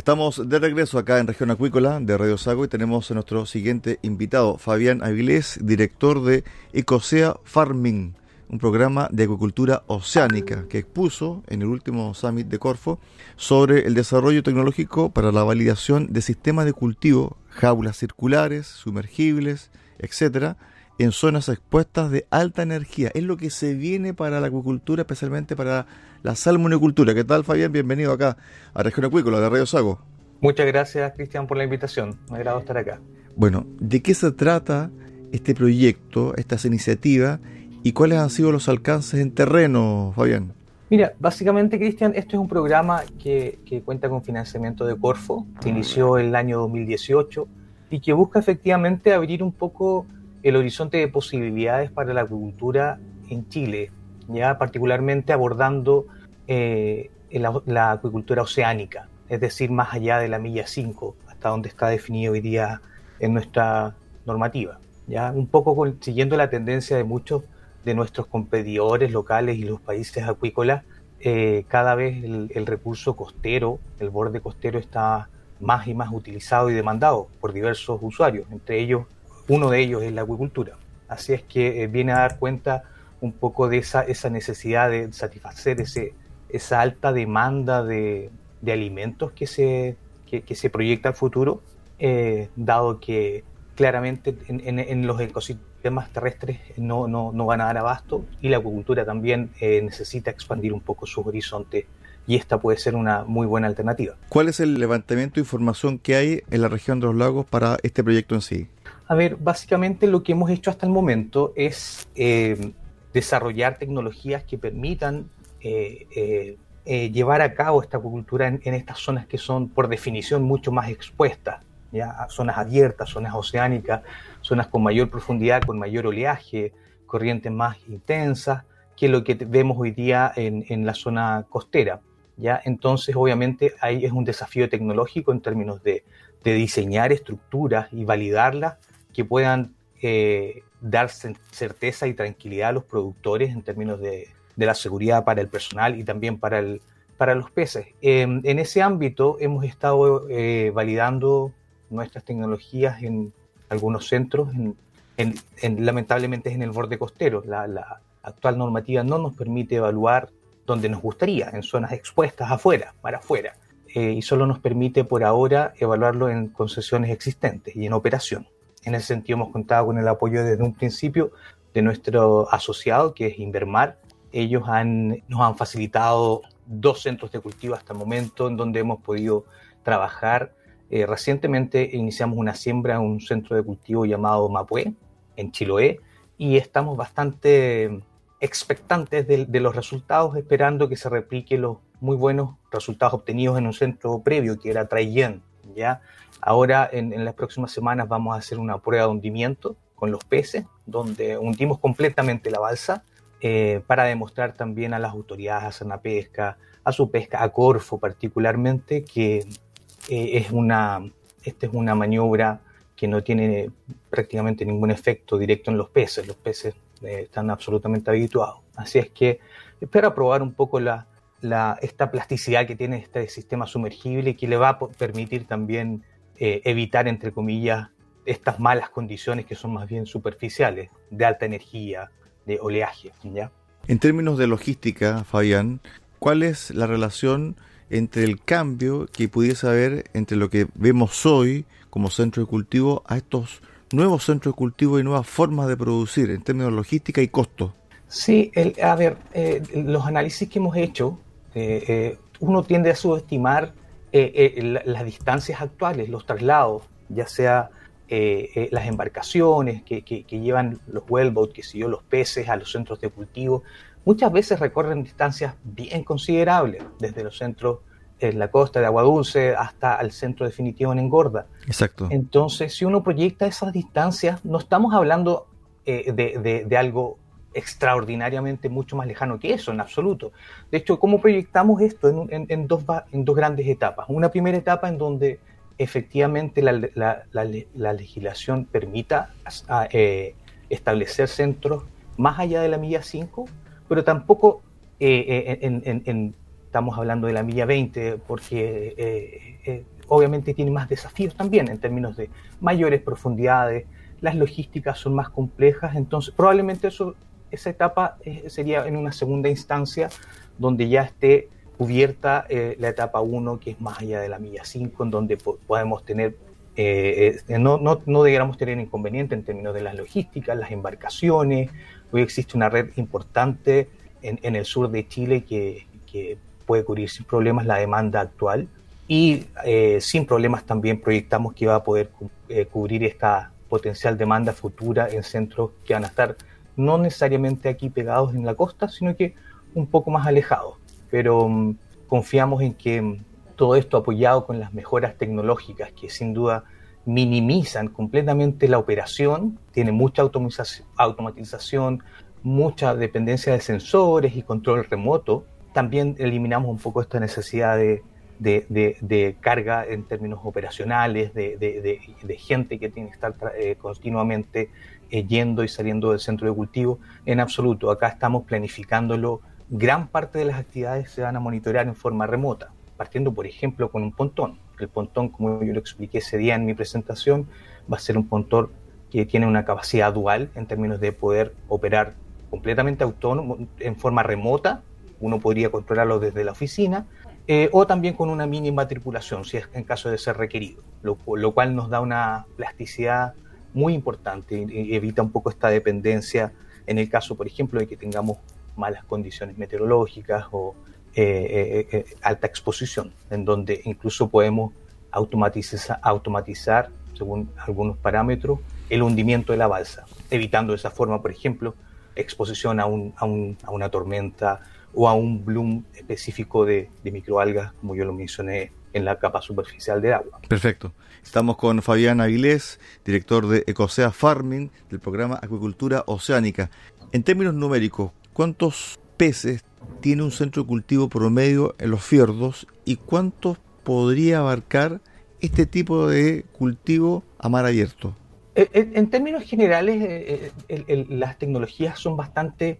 Estamos de regreso acá en Región Acuícola de Radio Sago y tenemos a nuestro siguiente invitado, Fabián Avilés, director de Ecosea Farming un programa de acuicultura oceánica que expuso en el último summit de Corfo sobre el desarrollo tecnológico para la validación de sistemas de cultivo, jaulas circulares, sumergibles, etcétera, en zonas expuestas de alta energía. Es lo que se viene para la acuicultura, especialmente para la salmonicultura. ¿Qué tal, Fabián? Bienvenido acá a Región Acuícola de Radio Sago. Muchas gracias, Cristian, por la invitación. Me agrado estar acá. Bueno, ¿de qué se trata este proyecto, estas iniciativas? ¿Y cuáles han sido los alcances en terreno, Fabián? Mira, básicamente, Cristian, esto es un programa que, cuenta con financiamiento de Corfo, se inició en el año 2018 y que busca efectivamente abrir un poco el horizonte de posibilidades para la agricultura en Chile, ya particularmente abordando eh, la, acuicultura oceánica, es decir, más allá de la milla 5, hasta donde está definido hoy día en nuestra normativa. Ya un poco siguiendo la tendencia de muchos de nuestros competidores locales y los países acuícolas, eh, cada vez el, recurso costero, el borde costero está más y más utilizado y demandado por diversos usuarios, entre ellos, uno de ellos es la acuicultura. Así es que eh, viene a dar cuenta un poco de esa, necesidad de satisfacer esa alta demanda de, alimentos que se, proyecta al futuro, eh, dado que claramente en, los ecosistemas temas terrestres no, no, no, van a dar abasto y la acuicultura también eh, necesita expandir un poco sus horizontes y esta puede ser una muy buena alternativa. ¿Cuál es el levantamiento de información que hay en la región de los lagos para este proyecto en sí? A ver, básicamente lo que hemos hecho hasta el momento es eh, desarrollar tecnologías que permitan eh, llevar a cabo esta acuicultura en, en estas zonas que son por definición mucho más expuestas, ¿ya? zonas abiertas, zonas oceánicas, zonas con mayor profundidad, con mayor oleaje, corrientes más intensas, que lo que vemos hoy día en, la zona costera. ¿ya? Entonces, obviamente, ahí es un desafío tecnológico en términos de, diseñar estructuras y validarlas que puedan eh, dar certeza y tranquilidad a los productores en términos de, la seguridad para el personal y también para, el, para los peces. en ese ámbito hemos estado eh, validando nuestras tecnologías en algunos centros, en, lamentablemente es en el borde costero. La, actual normativa no nos permite evaluar donde nos gustaría, en zonas expuestas afuera, para afuera, eh, y solo nos permite por ahora evaluarlo en concesiones existentes y en operación. En ese sentido hemos contado con el apoyo desde un principio de nuestro asociado, que es Invermar. Ellos han, nos han facilitado dos centros de cultivo hasta el momento en donde hemos podido trabajar eh, recientemente iniciamos una siembra en un centro de cultivo llamado Mapué, en Chiloé, y estamos bastante expectantes de, los resultados, esperando que se replique los muy buenos resultados obtenidos en un centro previo, que era Traillén. ¿Ya? Ahora, en, las próximas semanas, vamos a hacer una prueba de hundimiento con los peces, donde hundimos completamente la balsa, eh, para demostrar también a las autoridades, a Pesca, a su pesca, a Corfo particularmente, que eh, es una, esta es una maniobra que no tiene prácticamente ningún efecto directo en los peces. Los peces eh, están absolutamente habituados. Así es que espero probar un poco la, esta plasticidad que tiene este sistema sumergible que le va a permitir también eh, evitar, entre comillas, estas malas condiciones que son más bien superficiales, de alta energía, de oleaje. ¿ya? En términos de logística, Fabián, ¿cuál es la relación entre el cambio que pudiese haber entre lo que vemos hoy como centro de cultivo a estos nuevos centros de cultivo y nuevas formas de producir en términos de logística y costo? Sí, a ver, eh, los análisis que hemos hecho, eh, eh, uno tiende a subestimar las distancias actuales, los traslados, ya sea las embarcaciones que, llevan los wellboats, que siguió los peces a los centros de cultivo, muchas veces recorren distancias bien considerables, desde los centros en la costa de Agua Dulce hasta el centro definitivo en Engorda. Exacto. Entonces, si uno proyecta esas distancias, no estamos hablando de, de, algo extraordinariamente mucho más lejano que eso, en absoluto. De hecho, ¿cómo proyectamos esto en, dos, en dos grandes etapas? Una primera etapa en donde efectivamente la, legislación permita eh, establecer centros más allá de la milla 5, pero tampoco eh, eh, estamos hablando de la milla 20, porque obviamente tiene más desafíos también en términos de mayores profundidades, las logísticas son más complejas, entonces probablemente eso esa etapa eh, sería en una segunda instancia donde ya esté cubierta eh, la etapa 1, que es más allá de la milla 5, en donde podemos tener, eh, no, no, no, deberíamos tener inconveniente en términos de las logísticas, las embarcaciones. Hoy existe una red importante en, en el sur de Chile que, que, puede cubrir sin problemas la demanda actual y sin problemas también proyectamos que va a poder cubrir esta potencial demanda futura en centros que van a estar no necesariamente aquí pegados en la costa, sino que un poco más alejados. Pero mm, confiamos en que mm, todo esto apoyado con las mejoras tecnológicas que sin duda minimizan completamente la operación, tiene mucha automatización, mucha dependencia de sensores y control remoto. También eliminamos un poco esta necesidad de, carga en términos operacionales, de, gente que tiene que estar eh, continuamente yendo y saliendo del centro de cultivo. En absoluto, acá estamos planificándolo. Gran parte de las actividades se van a monitorear en forma remota, partiendo, por ejemplo, con un pontón. El pontón, como yo lo expliqué ese día en mi presentación, va a ser un pontón que tiene una capacidad dual en términos de poder operar completamente autónomo en forma remota. Uno podría controlarlo desde la oficina, eh, o también con una mínima tripulación, si es en caso de ser requerido, lo, cual nos da una plasticidad muy importante y evita un poco esta dependencia en el caso, por ejemplo, de que tengamos malas condiciones meteorológicas o eh, eh, alta exposición, en donde incluso podemos automatizar, automatizar, según algunos parámetros, el hundimiento de la balsa, evitando de esa forma, por ejemplo, exposición a, un, a, un, a una tormenta o a un bloom específico de, microalgas, como yo lo mencioné en la capa superficial del agua. Perfecto. Estamos con Fabián Avilés, director de Ecosea Farming del programa Acuicultura Oceánica. En términos numéricos, ¿cuántos peces tiene un centro de cultivo promedio en los fiordos y cuántos podría abarcar este tipo de cultivo a mar abierto? Eh, eh, en, términos generales, eh, las tecnologías son bastante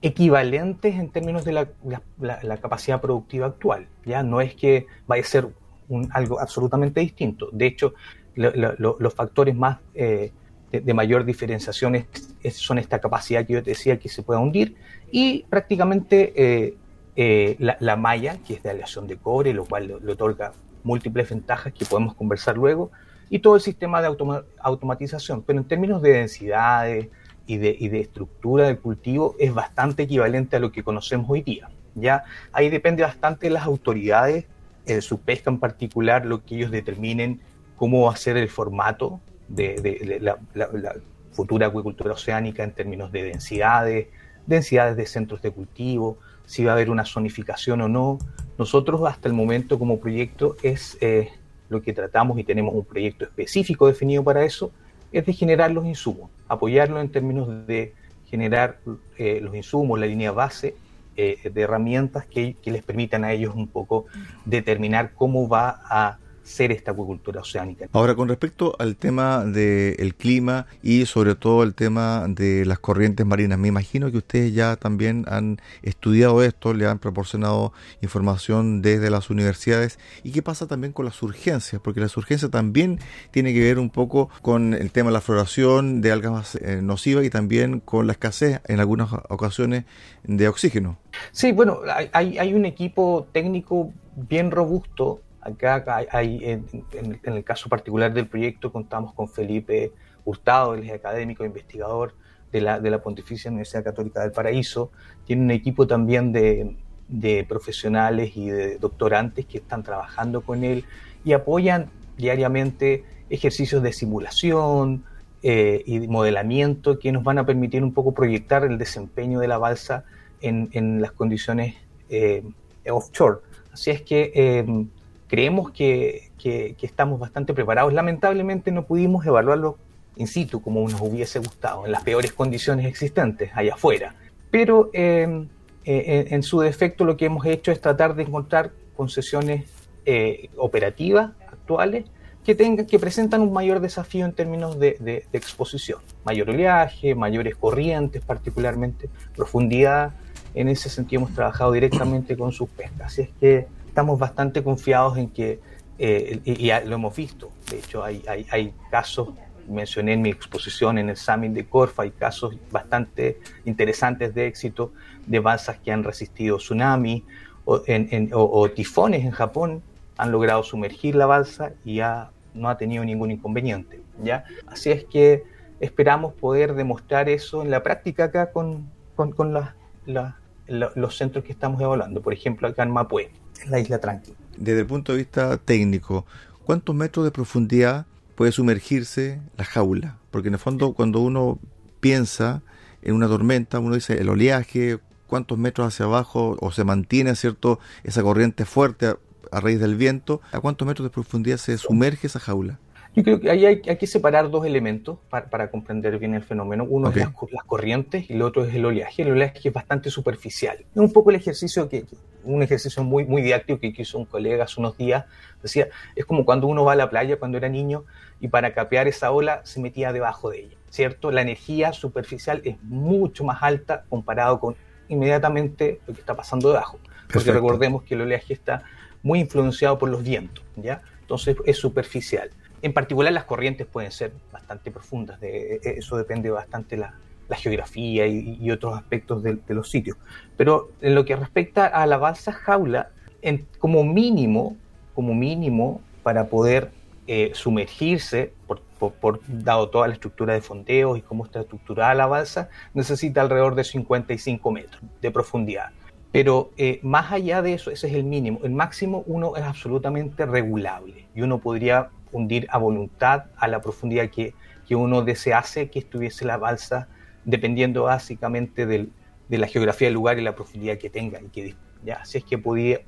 equivalentes en términos de la, capacidad productiva actual. Ya no es que vaya a ser algo absolutamente distinto. De hecho, los factores más eh, de, mayor diferenciación son esta capacidad que yo te decía que se puede hundir y prácticamente eh, eh, la, malla, que es de aleación de cobre, lo cual le, otorga múltiples ventajas que podemos conversar luego, y todo el sistema de automatización. Pero en términos de densidades, y de, estructura del cultivo es bastante equivalente a lo que conocemos hoy día. Ya ahí depende bastante de las autoridades, en su pesca en particular, lo que ellos determinen cómo va a ser el formato de, la, futura acuicultura oceánica en términos de densidades, densidades de centros de cultivo, si va a haber una zonificación o no. Nosotros hasta el momento como proyecto es eh, lo que tratamos y tenemos un proyecto específico definido para eso, es de generar los insumos, apoyarlo en términos de generar eh, los insumos, la línea base eh, de herramientas que, les permitan a ellos un poco determinar cómo va a ser esta acuicultura oceánica. Ahora, con respecto al tema del clima y sobre todo el tema de las corrientes marinas, me imagino que ustedes ya también han estudiado esto, le han proporcionado información desde las universidades. ¿Y qué pasa también con las urgencias? Porque la urgencia también tiene que ver un poco con el tema de la floración de algas eh, nocivas y también con la escasez en algunas ocasiones de oxígeno. Sí, bueno, hay, hay un equipo técnico bien robusto Acá hay, en, el caso particular del proyecto contamos con Felipe Hurtado, él es académico, investigador de la, de la Pontificia Universidad Católica del Paraíso. Tiene un equipo también de, profesionales y de doctorantes que están trabajando con él y apoyan diariamente ejercicios de simulación eh, y modelamiento que nos van a permitir un poco proyectar el desempeño de la balsa en, las condiciones eh, offshore. Así es que eh, creemos que, estamos bastante preparados. Lamentablemente no pudimos evaluarlo in situ como nos hubiese gustado, en las peores condiciones existentes allá afuera. Pero em, eh, en, su defecto lo que hemos hecho es tratar de encontrar concesiones eh, operativas actuales que, tengan, que presentan un mayor desafío en términos de, de, exposición. Mayor oleaje, mayores corrientes particularmente, profundidad. En ese sentido hemos trabajado directamente con sus pescas. Así es que estamos bastante confiados en que, eh, y, lo hemos visto, de hecho hay, hay, casos, mencioné en mi exposición en el Summit de Corfa, hay casos bastante interesantes de éxito de balsas que han resistido tsunami o, tifones en Japón, han logrado sumergir la balsa y ya no ha tenido ningún inconveniente. ¿ya? Así es que esperamos poder demostrar eso en la práctica acá con, con los centros que estamos evaluando, por ejemplo acá en Mapue la isla tranquila. Desde el punto de vista técnico, ¿cuántos metros de profundidad puede sumergirse la jaula? Porque en el fondo cuando uno piensa en una tormenta, uno dice el oleaje, cuántos metros hacia abajo o se mantiene, ¿cierto? Esa corriente fuerte a, a raíz del viento, ¿a cuántos metros de profundidad se sumerge esa jaula? Yo creo que ahí hay, que separar dos elementos para, comprender bien el fenómeno. Uno es las, corrientes y el otro es el oleaje. El oleaje es bastante superficial. Es un poco el ejercicio que, un ejercicio muy, muy didáctico que hizo un colega hace unos días. Decía, es como cuando uno va a la playa cuando era niño y para capear esa ola se metía debajo de ella, ¿cierto? La energía superficial es mucho más alta comparado con inmediatamente lo que está pasando debajo. Porque recordemos que el oleaje está muy influenciado por los vientos, ¿ya? Entonces es superficial. En particular las corrientes pueden ser bastante profundas, de, e, eso depende bastante la, la geografía y, otros aspectos de, los sitios. Pero en lo que respecta a la balsa jaula, en, como mínimo, como mínimo, para poder eh, sumergirse, por, dado toda la estructura de fondeos y cómo está estructurada la balsa, necesita alrededor de 55 metros de profundidad. Pero eh, más allá de eso, ese es el mínimo. El máximo uno es absolutamente regulable y uno podría hundir a voluntad a la profundidad que, que uno desease que estuviese la balsa, dependiendo básicamente de la geografía del lugar y la profundidad que tenga. Y que, ya, así es que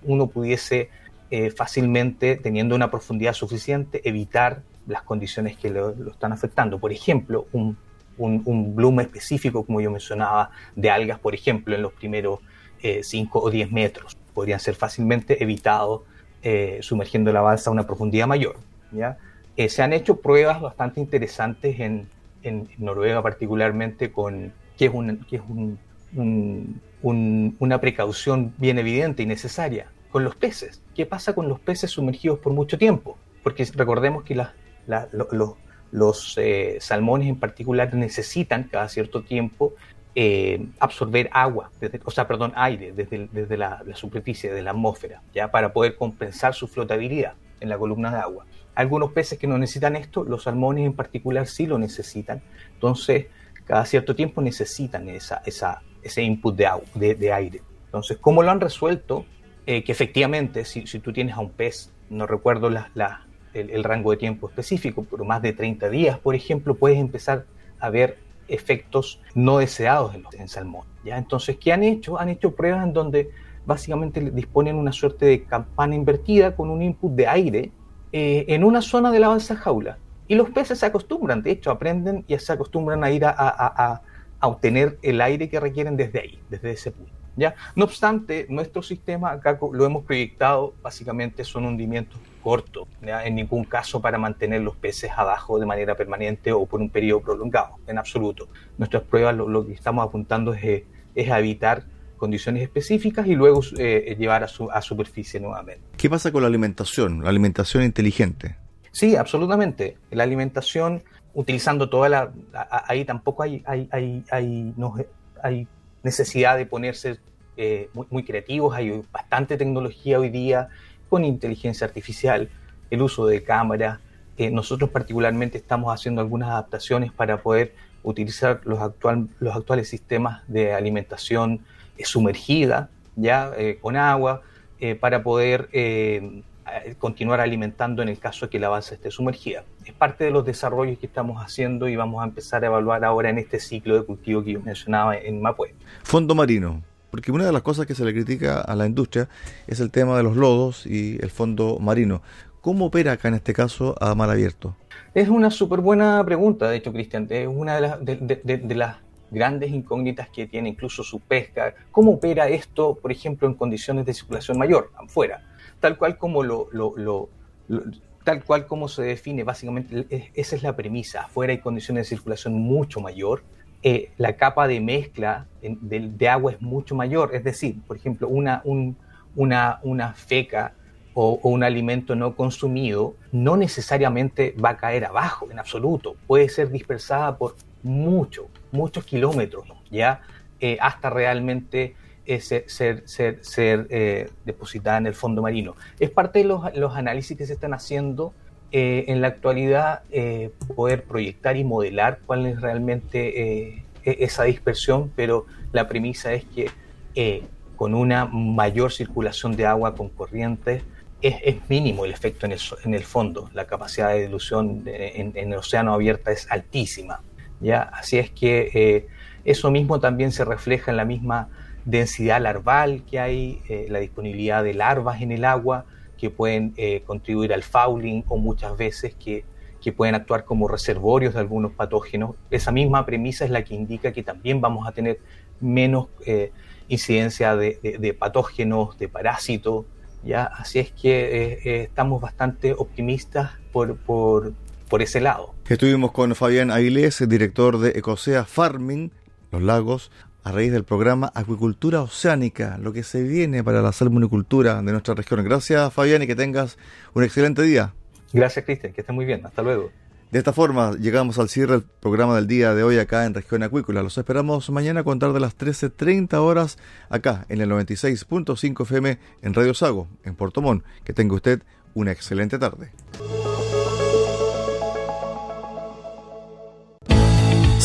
uno pudiese eh, fácilmente, teniendo una profundidad suficiente, evitar las condiciones que lo, están afectando. Por ejemplo, un, un, bloom específico, como yo mencionaba, de algas, por ejemplo, en los primeros 5 eh, o 10 metros, podrían ser fácilmente evitados eh, sumergiendo la balsa a una profundidad mayor. ¿ya? Se han hecho pruebas bastante interesantes en, en, Noruega particularmente con que es, un, que es un, una precaución bien evidente y necesaria con los peces. ¿Qué pasa con los peces sumergidos por mucho tiempo? Porque recordemos que los eh, salmones en particular necesitan cada cierto tiempo eh, absorber agua, o sea, perdón, aire desde, desde la, la, superficie de la atmósfera, ya para poder compensar su flotabilidad en la columna de agua. Algunos peces que no necesitan esto, los salmones en particular sí lo necesitan. Entonces, cada cierto tiempo necesitan esa, esa, ese input de, agua, de, aire. Entonces, ¿cómo lo han resuelto? Eh, que efectivamente, si, si, tú tienes a un pez, no recuerdo la, la, el, rango de tiempo específico, pero más de 30 días, por ejemplo, puedes empezar a ver efectos no deseados en, los, en salmón. ¿ya? Entonces, ¿qué han hecho? Han hecho pruebas en donde básicamente disponen una suerte de campana invertida con un input de aire eh, en una zona de la balsa jaula. Y los peces se acostumbran, de hecho, aprenden y se acostumbran a ir a, obtener el aire que requieren desde ahí, desde ese punto. ¿ya? No obstante, nuestro sistema, acá lo hemos proyectado, básicamente son hundimientos corto, en ningún caso para mantener los peces abajo de manera permanente o por un periodo prolongado, en absoluto. Nuestras pruebas lo, que estamos apuntando es, a evitar condiciones específicas y luego eh, llevar a, su, a superficie nuevamente. ¿Qué pasa con la alimentación, la alimentación inteligente? Sí, absolutamente. La alimentación, utilizando toda la... Ahí tampoco hay, hay, hay, hay, hay necesidad de ponerse eh, muy, creativos, hay bastante tecnología hoy día con inteligencia artificial, el uso de cámaras. Eh, nosotros particularmente estamos haciendo algunas adaptaciones para poder utilizar los, actual, los actuales sistemas de alimentación sumergida, ya con agua, para poder continuar alimentando en el caso de que la base esté sumergida. Es parte de los desarrollos que estamos haciendo y vamos a empezar a evaluar ahora en este ciclo de cultivo que yo mencionaba en Mapue. Fondo marino, porque una de las cosas que se le critica a la industria es el tema de los lodos y el fondo marino. ¿Cómo opera acá en este caso a mal abierto? Es una súper buena pregunta, de hecho, Cristian. Es una de las, de las grandes incógnitas que tiene incluso su pesca. ¿Cómo opera esto, por ejemplo, en condiciones de circulación mayor, afuera? tal cual como lo, tal cual como se define, básicamente esa es la premisa. Afuera hay condiciones de circulación mucho mayor, eh, la capa de mezcla de, agua es mucho mayor. Es decir, por ejemplo, una, una, una feca o, un alimento no consumido no necesariamente va a caer abajo en absoluto. Puede ser dispersada por muchos, muchos kilómetros, ya eh, hasta realmente ser, ser, ser, eh, depositada en el fondo marino. Es parte de los, los análisis que se están haciendo eh, en la actualidad, eh, poder proyectar y modelar cuál es realmente e, esa dispersión, pero la premisa es que con una mayor circulación de agua con corrientes, es, mínimo el efecto en el, en el, fondo. La capacidad de dilución en, en, el océano abierto es altísima. ¿Ya? Así es que eso mismo también se refleja en la misma densidad larval que hay, eh, la disponibilidad de larvas en el agua que pueden eh, contribuir al fouling o muchas veces que, que, pueden actuar como reservorios de algunos patógenos. Esa misma premisa es la que indica que también vamos a tener menos eh, incidencia de, patógenos, de parásitos. ¿ya? Así es que estamos bastante optimistas por, por, por ese lado. Estuvimos con Fabián Avilés, director de Ecosea Farming, los lagos, a raíz del programa Acuicultura Oceánica, lo que se viene para la salmonicultura de nuestra región. Gracias Fabián y que tengas un excelente día. Gracias Cristian, que estés muy bien. Hasta luego. De esta forma llegamos al cierre del programa del día de hoy acá en Región Acuícola. Los esperamos mañana a contar de las 13.30 horas acá en el 96.5 FM en Radio Sago, en Puerto Montt. Que tenga usted una excelente tarde.